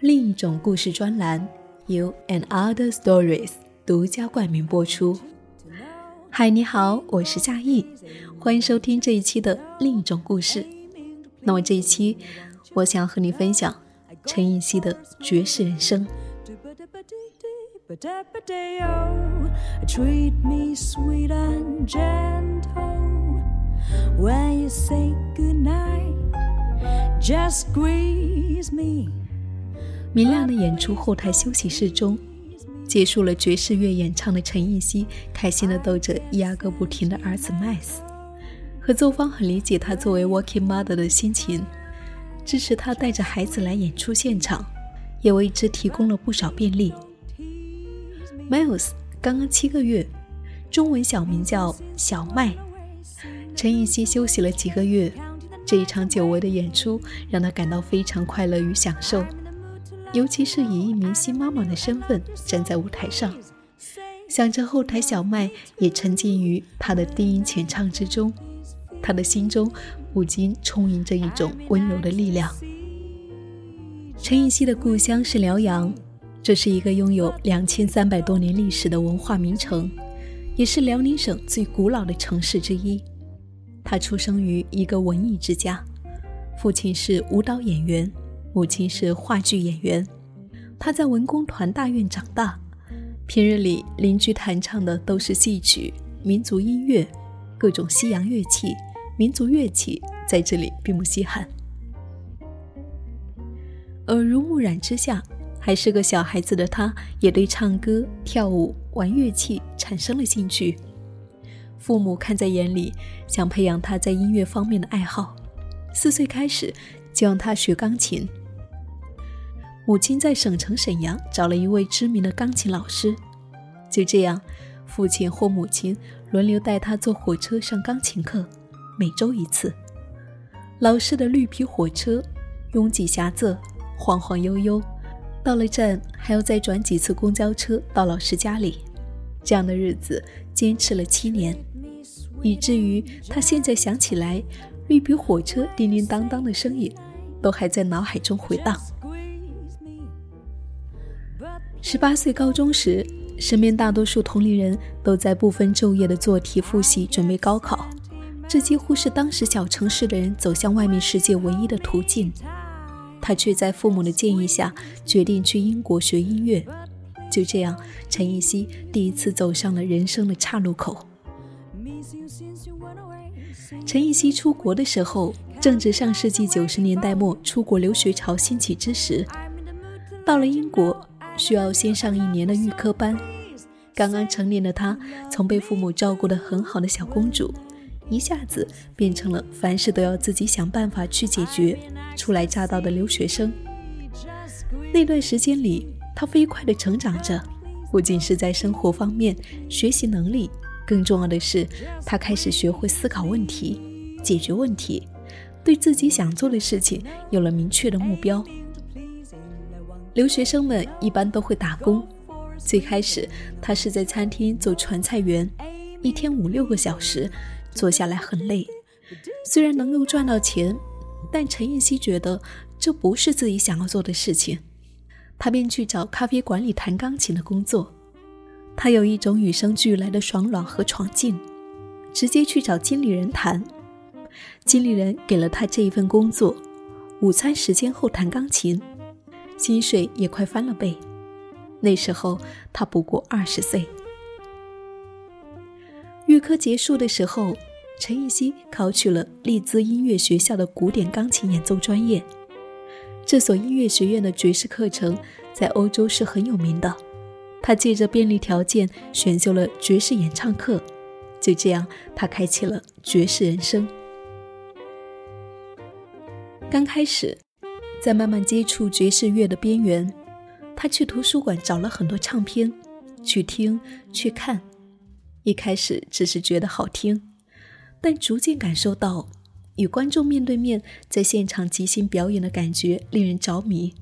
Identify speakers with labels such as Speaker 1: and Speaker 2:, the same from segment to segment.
Speaker 1: 另一种故事专栏，You And Other Stories 独家冠名播出。嗨，你好，我是夏意，欢迎收听这一期的另一种故事。那么这一期，我想要和你分享陈奕希的《绝世人生》。明亮的演出后台休息室中，结束了爵士乐演唱的陈奕希，开心地逗着压个不停的儿子麦斯。合作方很理解他作为 working mother 的心情，支持他带着孩子来演出现场，也为之提供了不少便利。Miles 刚刚七个月，中文小名叫小麦。陈奕希休息了几个月。这一场久违的演出让他感到非常快乐与享受，尤其是以一名新妈妈的身份站在舞台上，想着后台小麦也沉浸于她的低音浅唱之中，他的心中不禁充盈着一种温柔的力量。陈奕希的故乡是辽阳，这是一个拥有两千三百多年历史的文化名城，也是辽宁省最古老的城市之一。他出生于一个文艺之家，父亲是舞蹈演员，母亲是话剧演员。他在文工团大院长大，平日里邻居弹唱的都是戏曲、民族音乐，各种西洋乐器、民族乐器在这里并不稀罕。耳濡目染之下，还是个小孩子的他，也对唱歌、跳舞、玩乐器产生了兴趣。父母看在眼里，想培养他在音乐方面的爱好。四岁开始，就让他学钢琴。母亲在省城沈阳找了一位知名的钢琴老师。就这样，父亲或母亲轮流带他坐火车上钢琴课，每周一次。老式的绿皮火车，拥挤狭仄，晃晃悠悠。到了站，还要再转几次公交车到老师家里。这样的日子坚持了七年。以至于他现在想起来，绿皮火车叮叮当当的声音，都还在脑海中回荡。十八岁高中时，身边大多数同龄人都在不分昼夜的做题复习，准备高考。这几乎是当时小城市的人走向外面世界唯一的途径。他却在父母的建议下，决定去英国学音乐。就这样，陈奕希第一次走上了人生的岔路口。陈奕希出国的时候，正值上世纪九十年代末出国留学潮兴起之时。到了英国，需要先上一年的预科班。刚刚成年的她，从被父母照顾得很好的小公主，一下子变成了凡事都要自己想办法去解决、初来乍到的留学生。那段时间里，她飞快地成长着，不仅是在生活方面，学习能力。更重要的是，她开始学会思考问题、解决问题，对自己想做的事情有了明确的目标。留学生们一般都会打工，最开始他是在餐厅做传菜员，一天五六个小时，做下来很累。虽然能够赚到钱，但陈彦希觉得这不是自己想要做的事情，他便去找咖啡馆里弹钢琴的工作。他有一种与生俱来的爽朗和闯劲，直接去找经理人谈。经理人给了他这一份工作，午餐时间后弹钢琴，薪水也快翻了倍。那时候他不过二十岁。预科结束的时候，陈奕希考取了利兹音乐学校的古典钢琴演奏专业。这所音乐学院的爵士课程在欧洲是很有名的。他借着便利条件选修了爵士演唱课，就这样，他开启了爵士人生。刚开始，在慢慢接触爵士乐的边缘，他去图书馆找了很多唱片，去听去看。一开始只是觉得好听，但逐渐感受到与观众面对面在现场即兴表演的感觉令人着迷。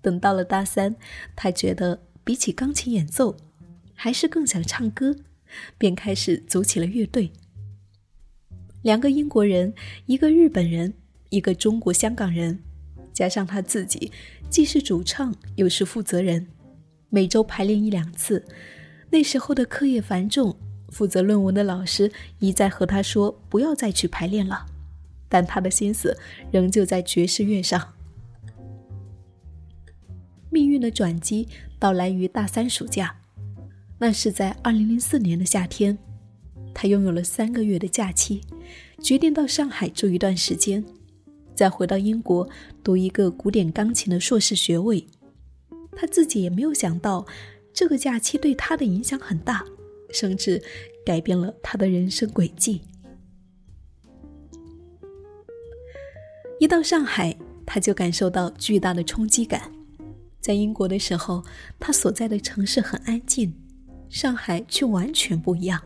Speaker 1: 等到了大三，他觉得。比起钢琴演奏，还是更想唱歌，便开始组起了乐队。两个英国人，一个日本人，一个中国香港人，加上他自己既是主唱又是负责人，每周排练一两次。那时候的课业繁重，负责论文的老师一再和他说不要再去排练了，但他的心思仍旧在爵士乐上。命运的转机到来于大三暑假，那是在二零零四年的夏天，他拥有了三个月的假期，决定到上海住一段时间，再回到英国读一个古典钢琴的硕士学位。他自己也没有想到，这个假期对他的影响很大，甚至改变了他的人生轨迹。一到上海，他就感受到巨大的冲击感。在英国的时候，他所在的城市很安静，上海却完全不一样，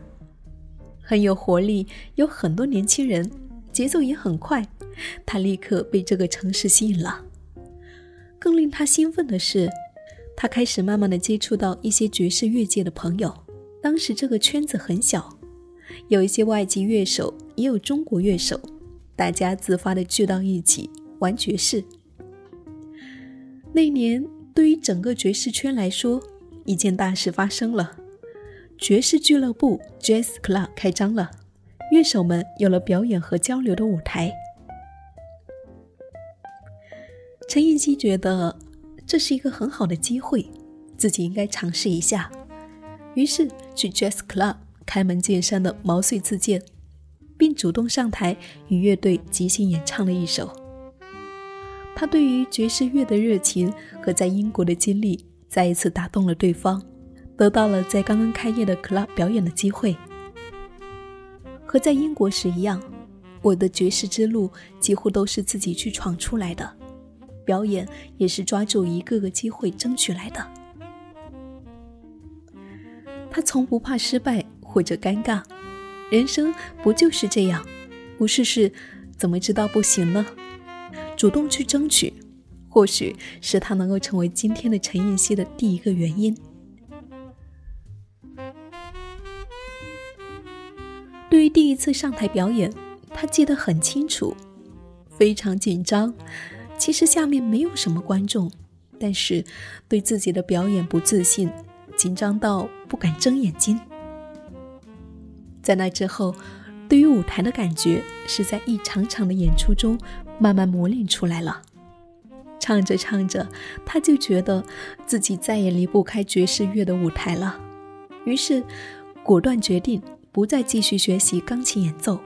Speaker 1: 很有活力，有很多年轻人，节奏也很快。他立刻被这个城市吸引了。更令他兴奋的是，他开始慢慢的接触到一些爵士乐界的朋友。当时这个圈子很小，有一些外籍乐手，也有中国乐手，大家自发的聚到一起玩爵士。那年。对于整个爵士圈来说，一件大事发生了：爵士俱乐部 （Jazz Club） 开张了，乐手们有了表演和交流的舞台。陈奕希觉得这是一个很好的机会，自己应该尝试一下，于是去 Jazz Club 开门见山的毛遂自荐，并主动上台与乐队即兴演唱了一首。他对于爵士乐的热情和在英国的经历再一次打动了对方，得到了在刚刚开业的 club 表演的机会。和在英国时一样，我的爵士之路几乎都是自己去闯出来的，表演也是抓住一个个机会争取来的。他从不怕失败或者尴尬，人生不就是这样？不试试怎么知道不行呢？主动去争取，或许是他能够成为今天的陈妍希的第一个原因。对于第一次上台表演，他记得很清楚，非常紧张。其实下面没有什么观众，但是对自己的表演不自信，紧张到不敢睁眼睛。在那之后，对于舞台的感觉是在一场场的演出中。慢慢磨练出来了，唱着唱着，他就觉得自己再也离不开爵士乐的舞台了，于是果断决定不再继续学习钢琴演奏。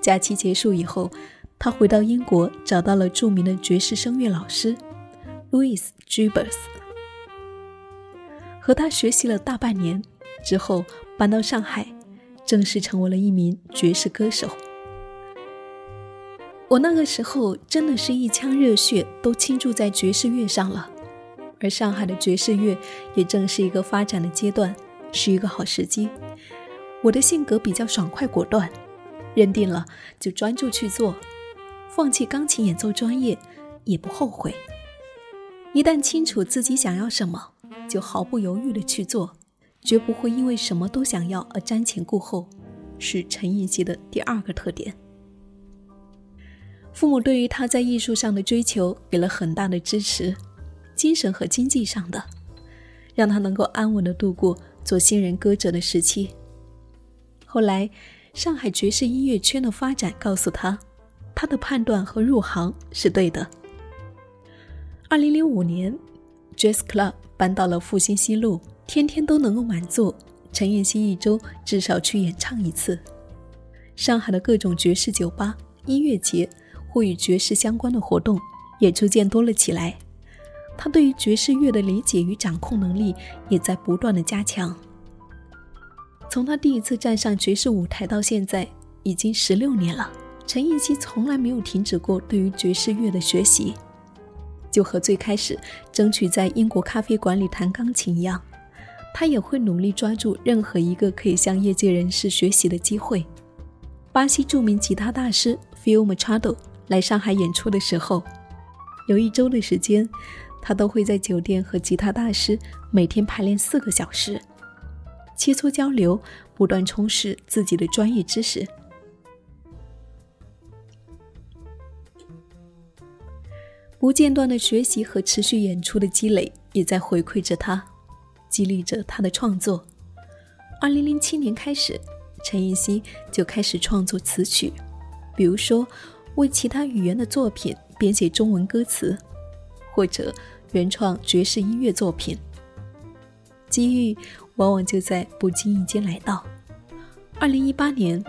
Speaker 1: 假期结束以后，他回到英国，找到了著名的爵士声乐老师 Louis Jubers，和他学习了大半年之后，搬到上海，正式成为了一名爵士歌手。我那个时候真的是一腔热血都倾注在爵士乐上了，而上海的爵士乐也正是一个发展的阶段，是一个好时机。我的性格比较爽快果断，认定了就专注去做，放弃钢琴演奏专业也不后悔。一旦清楚自己想要什么，就毫不犹豫的去做，绝不会因为什么都想要而瞻前顾后，是陈奕希的第二个特点。父母对于他在艺术上的追求给了很大的支持，精神和经济上的，让他能够安稳的度过做新人歌者的时期。后来，上海爵士音乐圈的发展告诉他，他的判断和入行是对的。二零零五年，Jazz Club 搬到了复兴西路，天天都能够满座，陈妍希一周至少去演唱一次。上海的各种爵士酒吧、音乐节。或与爵士相关的活动也逐渐多了起来，他对于爵士乐的理解与掌控能力也在不断的加强。从他第一次站上爵士舞台到现在，已经十六年了。陈奕希从来没有停止过对于爵士乐的学习，就和最开始争取在英国咖啡馆里弹钢琴一样，他也会努力抓住任何一个可以向业界人士学习的机会。巴西著名吉他大师 Phil Machado。来上海演出的时候，有一周的时间，他都会在酒店和吉他大师每天排练四个小时，切磋交流，不断充实自己的专业知识。不间断的学习和持续演出的积累，也在回馈着他，激励着他的创作。二零零七年开始，陈奕希就开始创作词曲，比如说为其他语言的作品编写中文歌词，或者原创爵士音乐作品。机遇往往就在不经意间来到。二零一八年，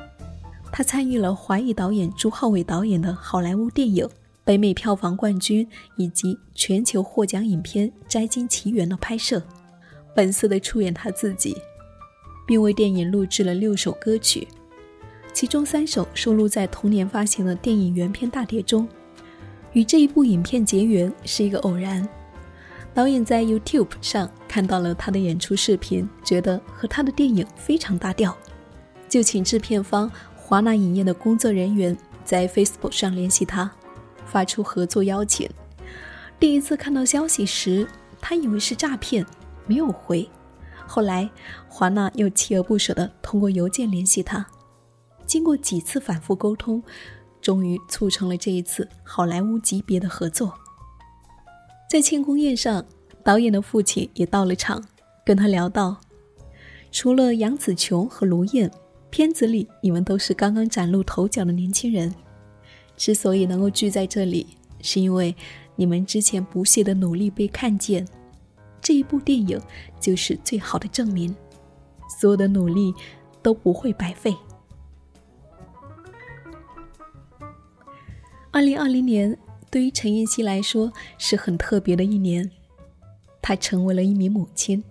Speaker 1: 他参与了华裔导演朱浩伟导演的好莱坞电影。北美票房冠军以及全球获奖影片《摘金奇缘》的拍摄，本色的出演他自己，并为电影录制了六首歌曲，其中三首收录在同年发行的电影原片大碟中。与这一部影片结缘是一个偶然，导演在 YouTube 上看到了他的演出视频，觉得和他的电影非常搭调，就请制片方华纳影业的工作人员在 Facebook 上联系他。发出合作邀请。第一次看到消息时，他以为是诈骗，没有回。后来，华纳又锲而不舍地通过邮件联系他。经过几次反复沟通，终于促成了这一次好莱坞级别的合作。在庆功宴上，导演的父亲也到了场，跟他聊到：除了杨紫琼和卢燕，片子里你们都是刚刚崭露头角的年轻人。之所以能够聚在这里，是因为你们之前不懈的努力被看见。这一部电影就是最好的证明，所有的努力都不会白费。二零二零年对于陈妍希来说是很特别的一年，她成为了一名母亲。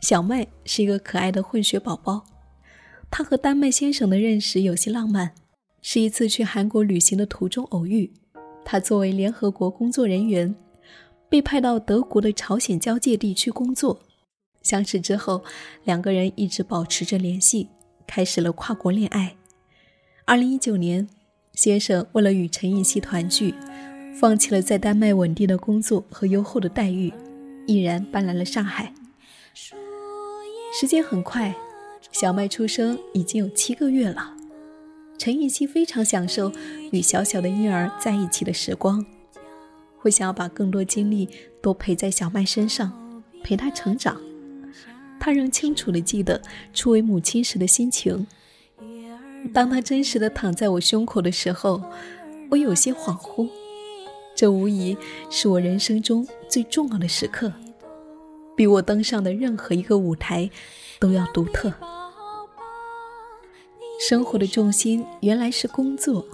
Speaker 1: 小麦是一个可爱的混血宝宝，他和丹麦先生的认识有些浪漫。是一次去韩国旅行的途中偶遇，他作为联合国工作人员，被派到德国的朝鲜交界地区工作。相识之后，两个人一直保持着联系，开始了跨国恋爱。二零一九年，先生为了与陈奕希团聚，放弃了在丹麦稳定的工作和优厚的待遇，毅然搬来了上海。时间很快，小麦出生已经有七个月了。陈奕希非常享受与小小的婴儿在一起的时光，会想要把更多精力都陪在小麦身上，陪他成长。他仍清楚地记得初为母亲时的心情。当他真实的躺在我胸口的时候，我有些恍惚。这无疑是我人生中最重要的时刻，比我登上的任何一个舞台都要独特。生活的重心原来是工作，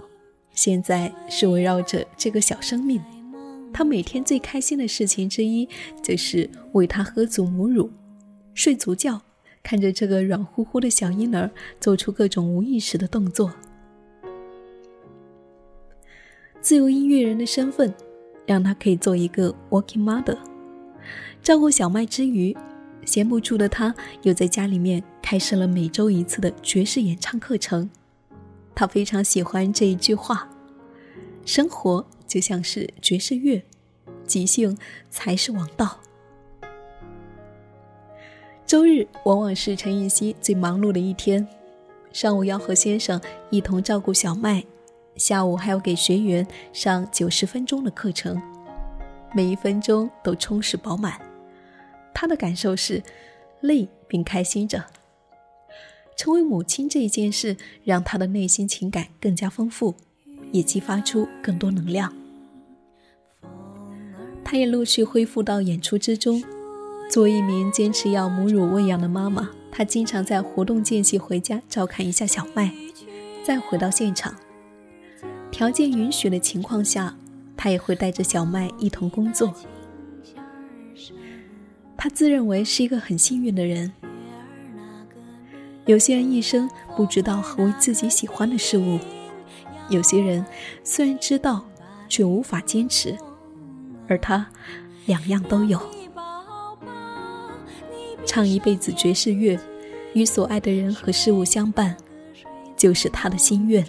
Speaker 1: 现在是围绕着这个小生命。他每天最开心的事情之一，就是喂他喝足母乳，睡足觉，看着这个软乎乎的小婴儿做出各种无意识的动作。自由音乐人的身份，让他可以做一个 working mother，照顾小麦之余。闲不住的他，又在家里面开设了每周一次的爵士演唱课程。他非常喜欢这一句话：“生活就像是爵士乐，即兴才是王道。”周日往往是陈奕希最忙碌的一天，上午要和先生一同照顾小麦，下午还要给学员上九十分钟的课程，每一分钟都充实饱满。他的感受是累并开心着。成为母亲这一件事，让他的内心情感更加丰富，也激发出更多能量。他也陆续恢复到演出之中。作为一名坚持要母乳喂养的妈妈，她经常在活动间隙回家照看一下小麦，再回到现场。条件允许的情况下，她也会带着小麦一同工作。他自认为是一个很幸运的人。有些人一生不知道何为自己喜欢的事物，有些人虽然知道，却无法坚持，而他两样都有。唱一辈子爵士乐，与所爱的人和事物相伴，就是他的心愿。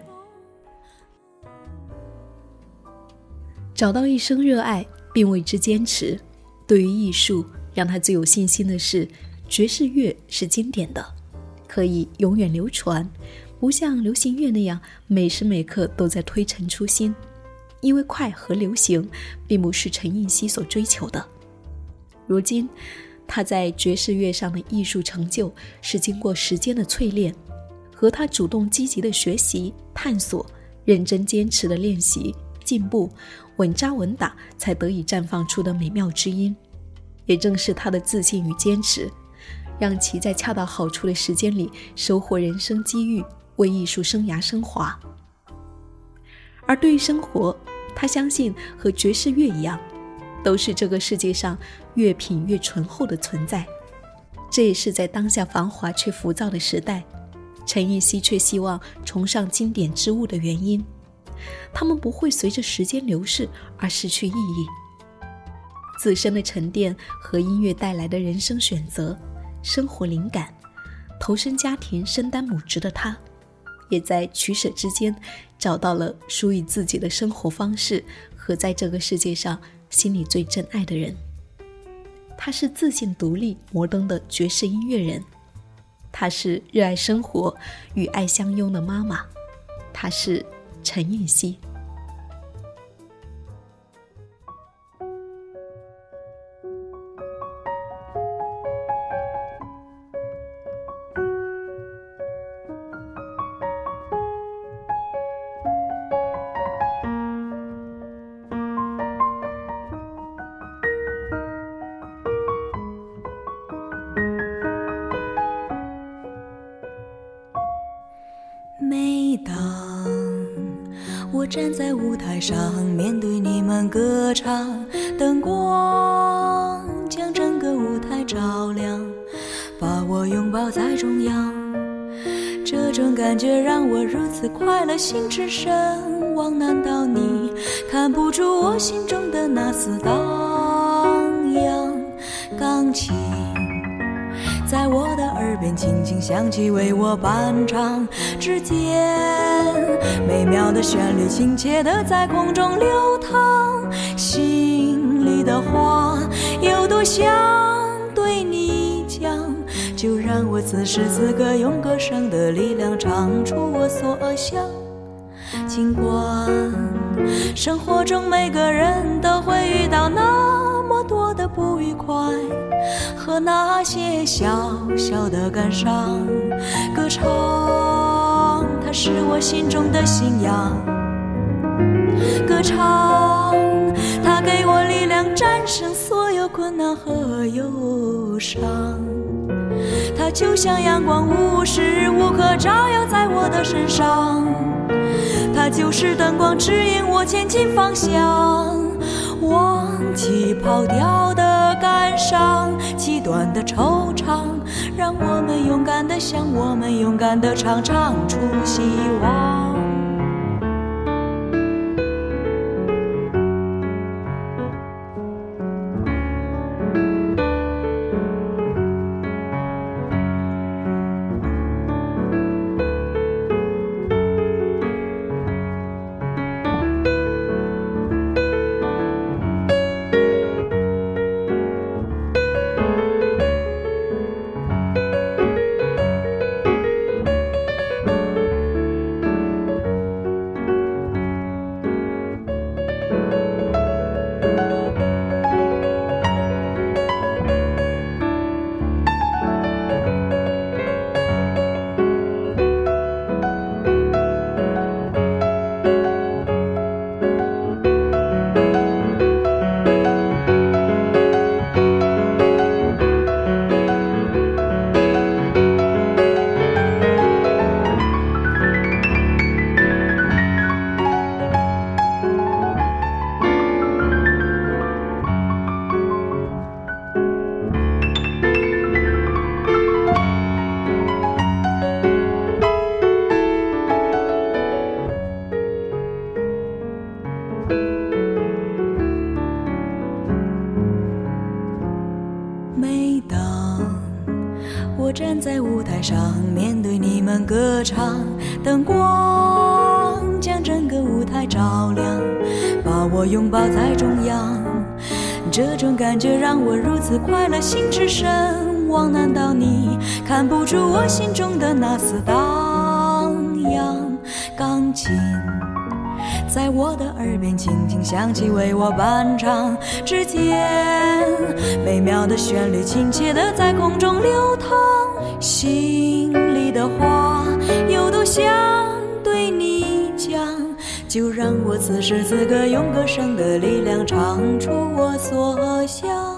Speaker 1: 找到一生热爱并为之坚持，对于艺术。让他最有信心的是，爵士乐是经典的，可以永远流传，不像流行乐那样每时每刻都在推陈出新。因为快和流行，并不是陈映希所追求的。如今，他在爵士乐上的艺术成就，是经过时间的淬炼，和他主动积极的学习、探索、认真坚持的练习、进步、稳扎稳打，才得以绽放出的美妙之音。也正是他的自信与坚持，让其在恰到好处的时间里收获人生机遇，为艺术生涯升华。而对于生活，他相信和爵士乐一样，都是这个世界上越品越醇厚的存在。这也是在当下繁华却浮躁的时代，陈奕希却希望崇尚经典之物的原因。他们不会随着时间流逝而失去意义。自身的沉淀和音乐带来的人生选择、生活灵感，投身家庭、身担母职的他。也在取舍之间，找到了属于自己的生活方式和在这个世界上心里最真爱的人。他是自信、独立、摩登的爵士音乐人，他是热爱生活、与爱相拥的妈妈，他是陈韵希。
Speaker 2: 站在舞台上，面对你们歌唱，灯光将整个舞台照亮，把我拥抱在中央。这种感觉让我如此快乐，心驰神往。难道你看不出我心中的那丝荡漾？钢琴。在我耳边轻轻响起，为我伴唱。指尖美妙的旋律，亲切地在空中流淌。心里的话有多想对你讲，就让我此时此刻用歌声的力量唱出我所想。尽管生活中每个人都会遇到那多的不愉快。和那些小小的感伤，歌唱，它是我心中的信仰。歌唱，它给我力量，战胜所有困难和忧伤。它就像阳光，无时无刻照耀在我的身上。它就是灯光，指引我前进方向。忘记跑掉的感伤，极端的惆怅，让我们勇敢的想我们勇敢的唱，唱出希望。照亮把我拥抱在中央这种感觉让我如此快乐心驰神往难道你看不出我心中的那丝荡漾钢琴在我的耳边轻轻响起为我伴唱之间美妙的旋律亲切的在空中流淌心里的话有多想就让我此时此刻用歌声的力量唱出我所想。